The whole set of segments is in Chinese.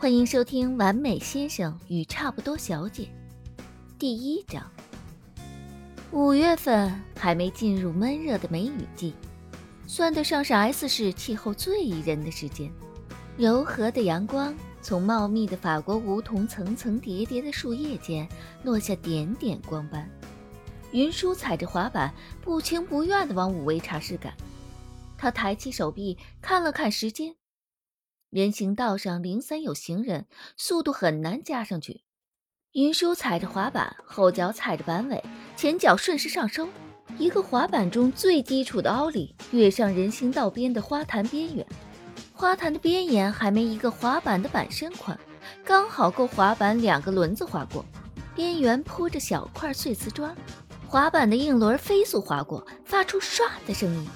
欢迎收听《完美先生与差不多小姐》第一章。五月份还没进入闷热的梅雨季，算得上是 S 市气候最宜人的时间。柔和的阳光从茂密的法国梧桐层层叠叠的树叶间落下点点光斑。云舒踩着滑板，不情不愿地往五味茶室赶。他抬起手臂看了看时间。人行道上零散有行人，速度很难加上去。云舒踩着滑板，后脚踩着板尾，前脚顺势上收，一个滑板中最基础的奥利跃上人行道边的花坛边缘。花坛的边沿还没一个滑板的板身宽，刚好够滑板两个轮子滑过。边缘铺着小块碎瓷砖，滑板的硬轮飞速滑过，发出唰的声音。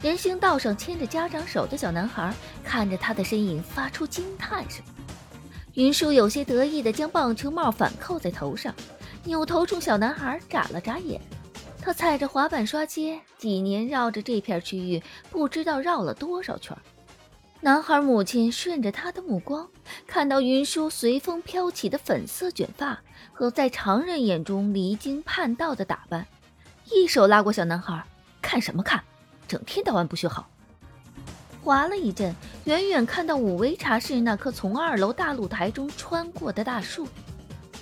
人行道上牵着家长手的小男孩看着他的身影，发出惊叹声。云舒有些得意地将棒球帽反扣在头上，扭头冲小男孩眨了眨眼。他踩着滑板刷街，几年绕着这片区域，不知道绕了多少圈。男孩母亲顺着他的目光，看到云舒随风飘起的粉色卷发和在常人眼中离经叛道的打扮，一手拉过小男孩：“看什么看？”整天到晚不学好，滑了一阵，远远看到五维茶室那棵从二楼大露台中穿过的大树，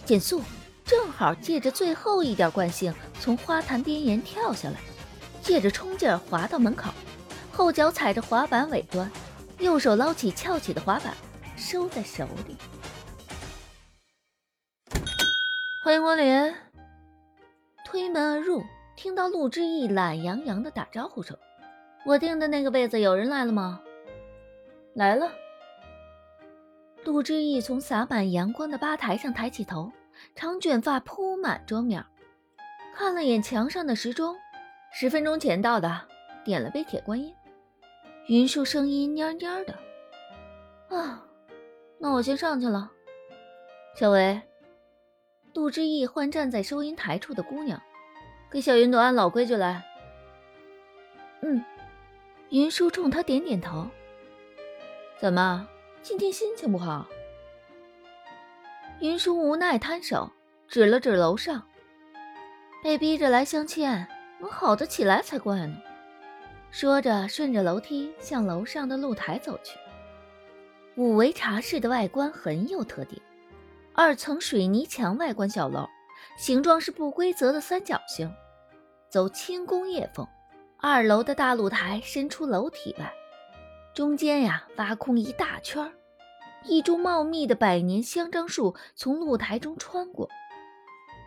减速，正好借着最后一点惯性从花坛边沿跳下来，借着冲劲儿滑到门口，后脚踩着滑板尾端，右手捞起翘起的滑板，收在手里。欢迎光临，推门而入，听到陆之意懒洋洋的打招呼声。我订的那个位子有人来了吗？来了。杜之义从洒满阳光的吧台上抬起头，长卷发铺满桌面，看了眼墙上的时钟，十分钟前到的，点了杯铁观音。云树声音蔫蔫的。啊，那我先上去了。小维，杜之义唤站在收银台处的姑娘，给小云朵按老规矩来。嗯。云舒冲他点点头。怎么，今天心情不好？云舒无奈摊手，指了指楼上。被逼着来相亲，能好得起来才怪呢。说着，顺着楼梯向楼上的露台走去。五维茶室的外观很有特点，二层水泥墙外观小楼，形状是不规则的三角形，走轻工业风。二楼的大露台伸出楼体外，中间呀挖空一大圈儿，一株茂密的百年香樟树从露台中穿过。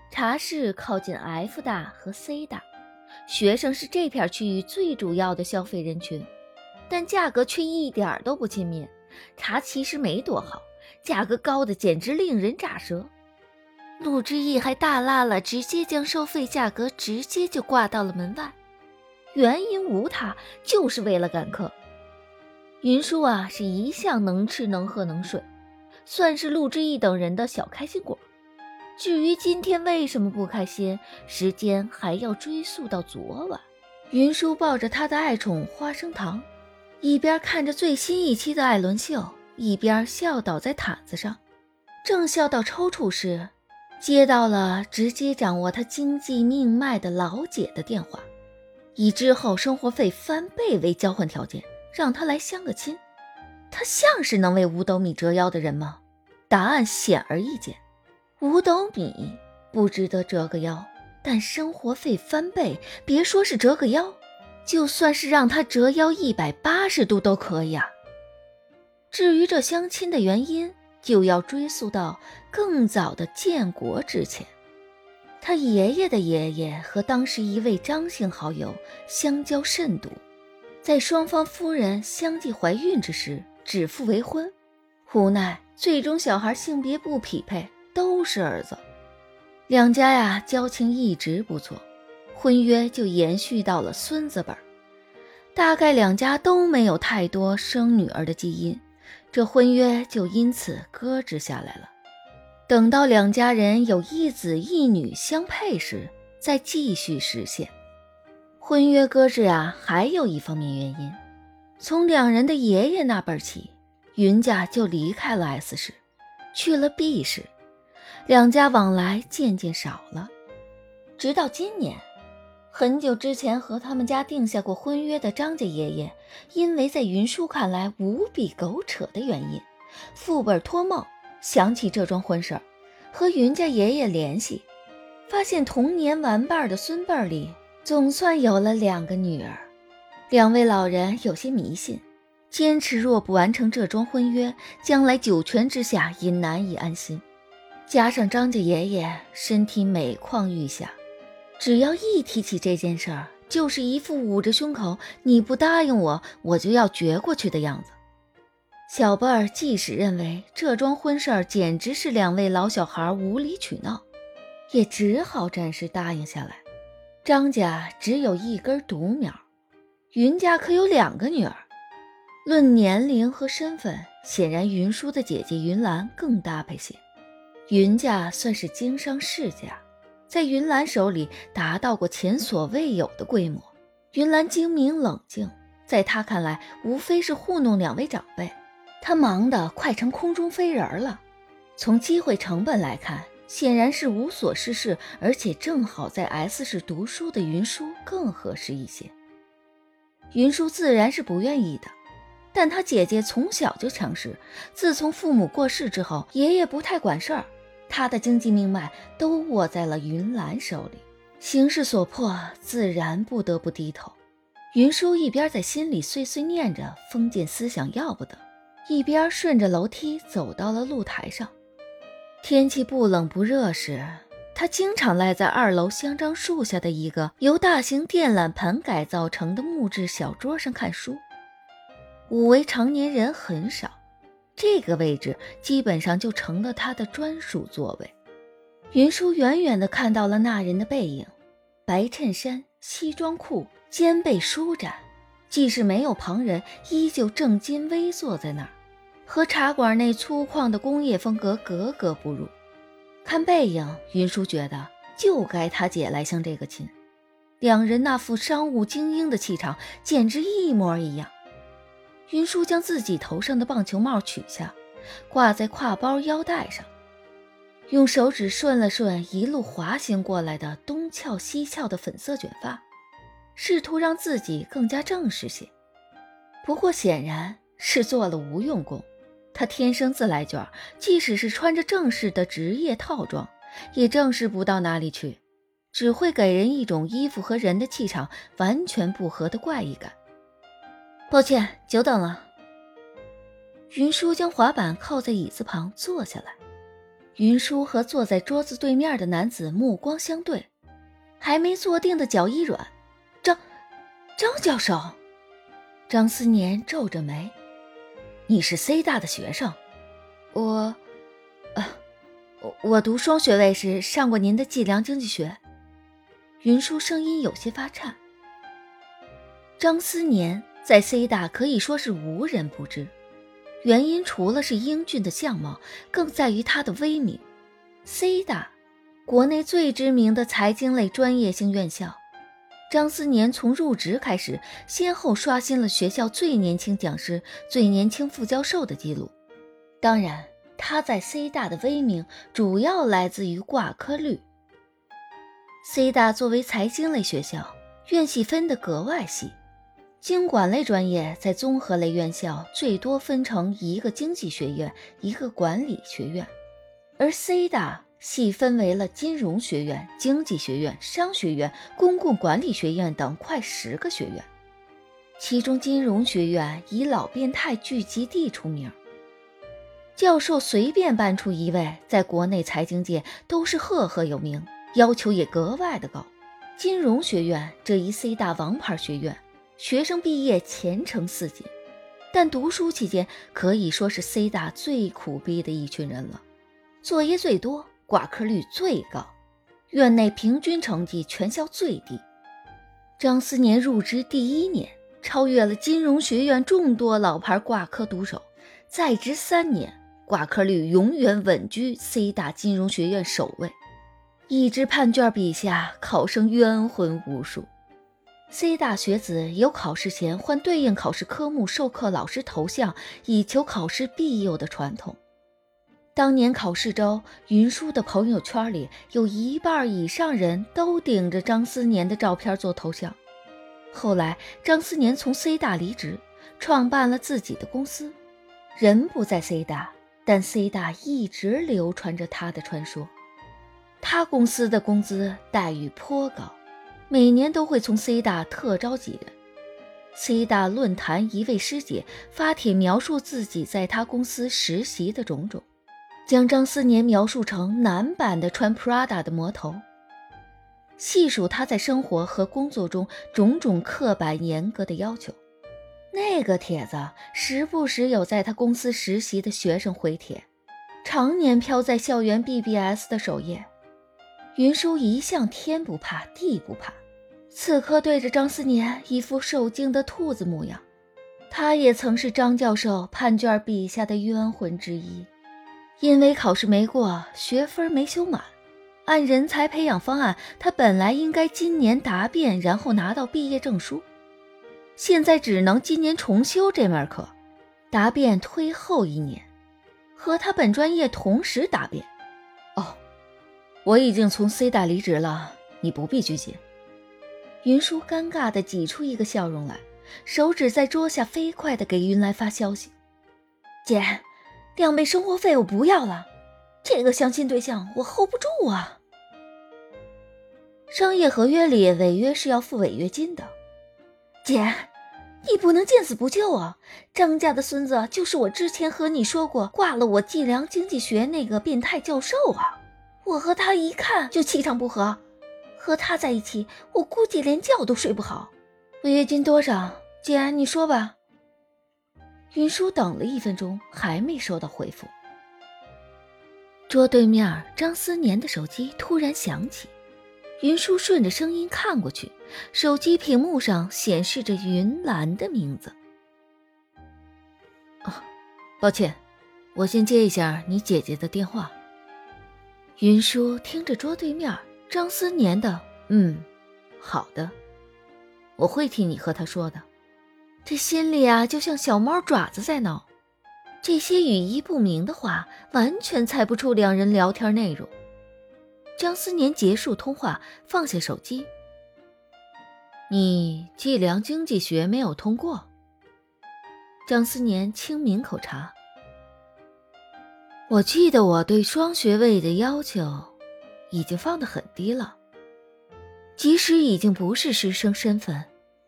茶室靠近 F 大和 C 大，学生是这片区域最主要的消费人群，但价格却一点都不亲民。茶其实没多好，价格高的简直令人咋舌。陆之意还大拉了，直接将收费价格直接就挂到了门外。原因无他，就是为了赶客。云舒啊，是一向能吃能喝能睡，算是陆之意等人的小开心果。至于今天为什么不开心，时间还要追溯到昨晚。云舒抱着他的爱宠花生糖，一边看着最新一期的艾伦秀，一边笑倒在毯子上。正笑到抽搐时，接到了直接掌握他经济命脉的老姐的电话。以之后生活费翻倍为交换条件，让他来相个亲。他像是能为五斗米折腰的人吗？答案显而易见，五斗米不值得折个腰。但生活费翻倍，别说是折个腰，就算是让他折腰一百八十度都可以啊。至于这相亲的原因，就要追溯到更早的建国之前。他爷爷的爷爷和当时一位张姓好友相交甚笃，在双方夫人相继怀孕之时，指腹为婚。无奈最终小孩性别不匹配，都是儿子。两家呀交情一直不错，婚约就延续到了孙子辈儿。大概两家都没有太多生女儿的基因，这婚约就因此搁置下来了。等到两家人有一子一女相配时，再继续实现婚约搁置啊。还有一方面原因，从两人的爷爷那辈起，云家就离开了 S 市，去了 B 市，两家往来渐渐少了。直到今年，很久之前和他们家定下过婚约的张家爷爷，因为在云舒看来无比狗扯的原因，副本托梦想起这桩婚事儿，和云家爷爷联系，发现童年玩伴的孙辈里总算有了两个女儿。两位老人有些迷信。坚持若不完成这桩婚约，将来九泉之下也难以安心。加上张家爷爷身体每况愈下，只要一提起这件事儿，就是一副捂着胸口“你不答应我，我就要绝过去”的样子。小辈儿即使认为这桩婚事儿简直是两位老小孩无理取闹，也只好暂时答应下来。张家只有一根独苗，云家可有两个女儿。论年龄和身份，显然云舒的姐姐云兰更搭配些。云家算是经商世家，在云兰手里达到过前所未有的规模。云兰精明冷静，在她看来，无非是糊弄两位长辈。他忙得快成空中飞人了。从机会成本来看，显然是无所事事，而且正好在 S 市读书的云舒更合适一些。云舒自然是不愿意的。但他姐姐从小就强势，自从父母过世之后，爷爷不太管事儿，他的经济命脉都握在了云兰手里，形势所迫，自然不得不低头。云舒一边在心里碎碎念着封建思想要不得，一边顺着楼梯走到了露台上。天气不冷不热时，他经常赖在二楼香樟树下的一个由大型电缆盘改造成的木质小桌上看书。五维常年人很少，这个位置基本上就成了他的专属座位。云舒远远地看到了那人的背影，白衬衫、西装裤，肩背舒展，即使没有旁人，依旧正襟危坐在那儿，和茶馆内粗犷的工业风格格格不入。看背影，云舒觉得就该他姐来相这个亲，两人那副商务精英的气场简直一模一样。云舒将自己头上的棒球帽取下，挂在挎包腰带上，用手指顺了顺一路滑行过来的东翘西翘的粉色卷发，试图让自己更加正式些。不过显然是做了无用功。他天生自来卷，即使是穿着正式的职业套装，也正式不到哪里去，只会给人一种衣服和人的气场完全不合的怪异感。抱歉，久等了。云舒将滑板靠在椅子旁坐下来。云舒和坐在桌子对面的男子目光相对，还没坐定的脚一软。张，张教授。张思年皱着眉：“你是 C 大的学生？我，啊，我我读双学位时上过您的计量经济学。”云舒声音有些发颤。张思年。在 C 大可以说是无人不知，原因除了是英俊的相貌，更在于他的威名。C 大，国内最知名的财经类专业性院校。张思年从入职开始，先后刷新了学校最年轻讲师、最年轻副教授的记录。当然，他在 C 大的威名主要来自于挂科率。C 大作为财经类学校，院系分得格外细。经管类专业在综合类院校最多分成一个经济学院、一个管理学院，而 C 大细分为了金融学院、经济学院、商学院、公共管理学院等快十个学院。其中金融学院以老变态聚集地出名，教授随便搬出一位，在国内财经界都是赫赫有名，要求也格外的高。金融学院这一 C 大王牌学院。学生毕业前程似锦，但读书期间可以说是 C 大最苦逼的一群人了。作业最多，挂科率最高，院内平均成绩全校最低。张思年入职第一年，超越了金融学院众多老牌挂科毒手；在职三年，挂科率永远稳居 C 大金融学院首位。一支判卷笔下，考生冤魂无数。C 大学子有考试前换对应考试科目授课老师头像，以求考试庇佑的传统，当年考试周，云舒的朋友圈里有一半以上人都顶着张思年的照片做头像。后来，张思年从 C 大离职，创办了自己的公司。人不在 C 大，但 C 大一直流传着他的传说。他公司的工资待遇颇高，每年都会从 C 大特招几人。C 大论坛一位师姐发帖描述自己在他公司实习的种种。将张思年描述成男版的穿 Prada 的魔头，细数他在生活和工作中种种刻板严格的要求。那个帖子时不时有在他公司实习的学生回帖，常年飘在校园 BBS 的首页。云舒一向天不怕地不怕，此刻对着张思年一副受惊的兔子模样。他也曾是张教授判卷笔下的冤魂之一。因为考试没过，学分没修满，按人才培养方案，他本来应该今年答辩，然后拿到毕业证书，现在只能今年重修这门课，答辩推后一年，和他本专业同时答辩。哦，我已经从 C 大离职了，你不必拘谨。云舒尴尬地挤出一个笑容来，手指在桌下飞快地给云来发消息：“姐。”两倍生活费我不要了，这个相亲对象我 hold 不住啊！商业合约里违约是要付违约金的，姐，你不能见死不救啊！张家的孙子就是我之前和你说过挂了我计量经济学那个变态教授啊！我和他一看就气场不合，和他在一起我估计连觉都睡不好。违约金多少？姐，你说吧。云舒等了一分钟，还没收到回复。桌对面张思年的手机突然响起，云舒顺着声音看过去，手机屏幕上显示着云兰的名字。啊，抱歉，我先接一下你姐姐的电话。云舒听着桌对面张思年的“嗯，好的，我会替你和他说的。”这心里啊，就像小猫爪子在挠。这些语义不明的话，完全猜不出两人聊天内容。张思年结束通话，放下手机。你计量经济学没有通过？张思年轻抿口茶。我记得我对双学位的要求已经放得很低了，即使已经不是师生身份。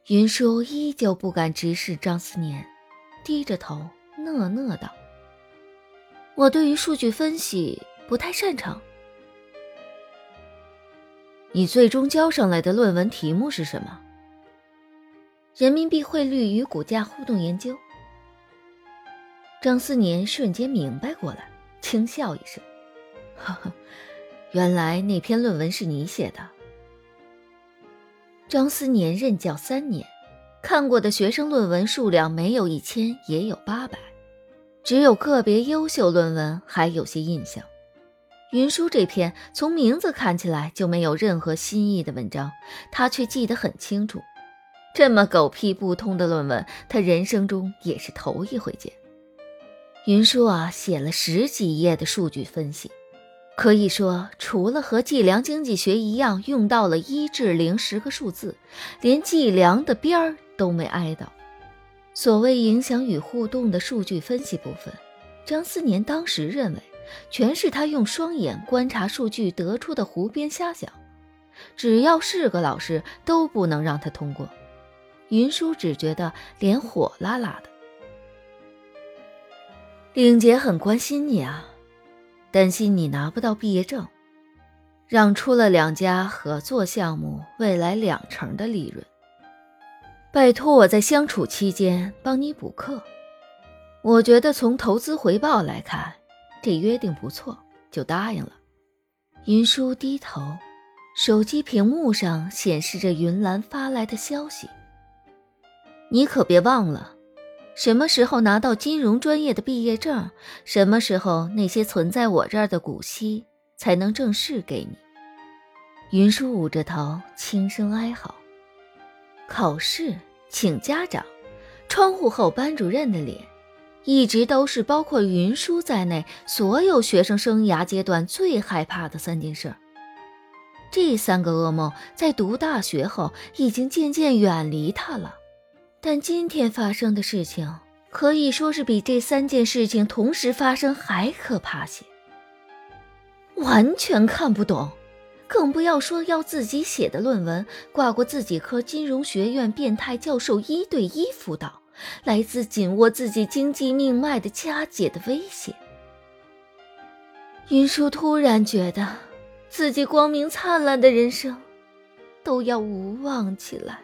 云舒依旧不敢直视张思年，低着头讷讷道：“我对于数据分析不太擅长。你最终交上来的论文题目是什么？人民币汇率与股价互动研究。”张思年瞬间明白过来，轻笑一声：“呵呵，原来那篇论文是你写的。”张思年任教三年，看过的学生论文数量没有一千也有八百，只有个别优秀论文还有些印象。云舒这篇从名字看起来就没有任何新意的文章，他却记得很清楚。这么狗屁不通的论文，他人生中也是头一回见。云舒啊，写了十几页的数据分析。可以说，除了和计量经济学一样用到了一至零十个数字，连计量的边儿都没挨到。所谓影响与互动的数据分析部分，张思年当时认为，全是他用双眼观察数据得出的胡编瞎想，只要是个老师都不能让他通过。云舒只觉得脸火辣辣的。玲姐很关心你啊。担心你拿不到毕业证，让出了两家合作项目，未来两成的利润。拜托我在相处期间帮你补课，我觉得从投资回报来看，这约定不错，就答应了。云舒低头，手机屏幕上显示着云兰发来的消息：“你可别忘了。”什么时候拿到金融专业的毕业证？什么时候那些存在我这儿的股息才能正式给你？云舒捂着头，轻声哀嚎。考试，请家长，窗户后班主任的脸，一直都是包括云舒在内所有学生生涯阶段最害怕的三件事。这三个噩梦在读大学后已经渐渐远离他了，但今天发生的事情可以说是比这三件事情同时发生还可怕些。完全看不懂，更不要说要自己写的论文挂过自己科金融学院变态教授一对一辅导，来自紧握自己经济命脉的佳姐的威胁。云舒突然觉得。自己光明灿烂的人生，都要无望起来。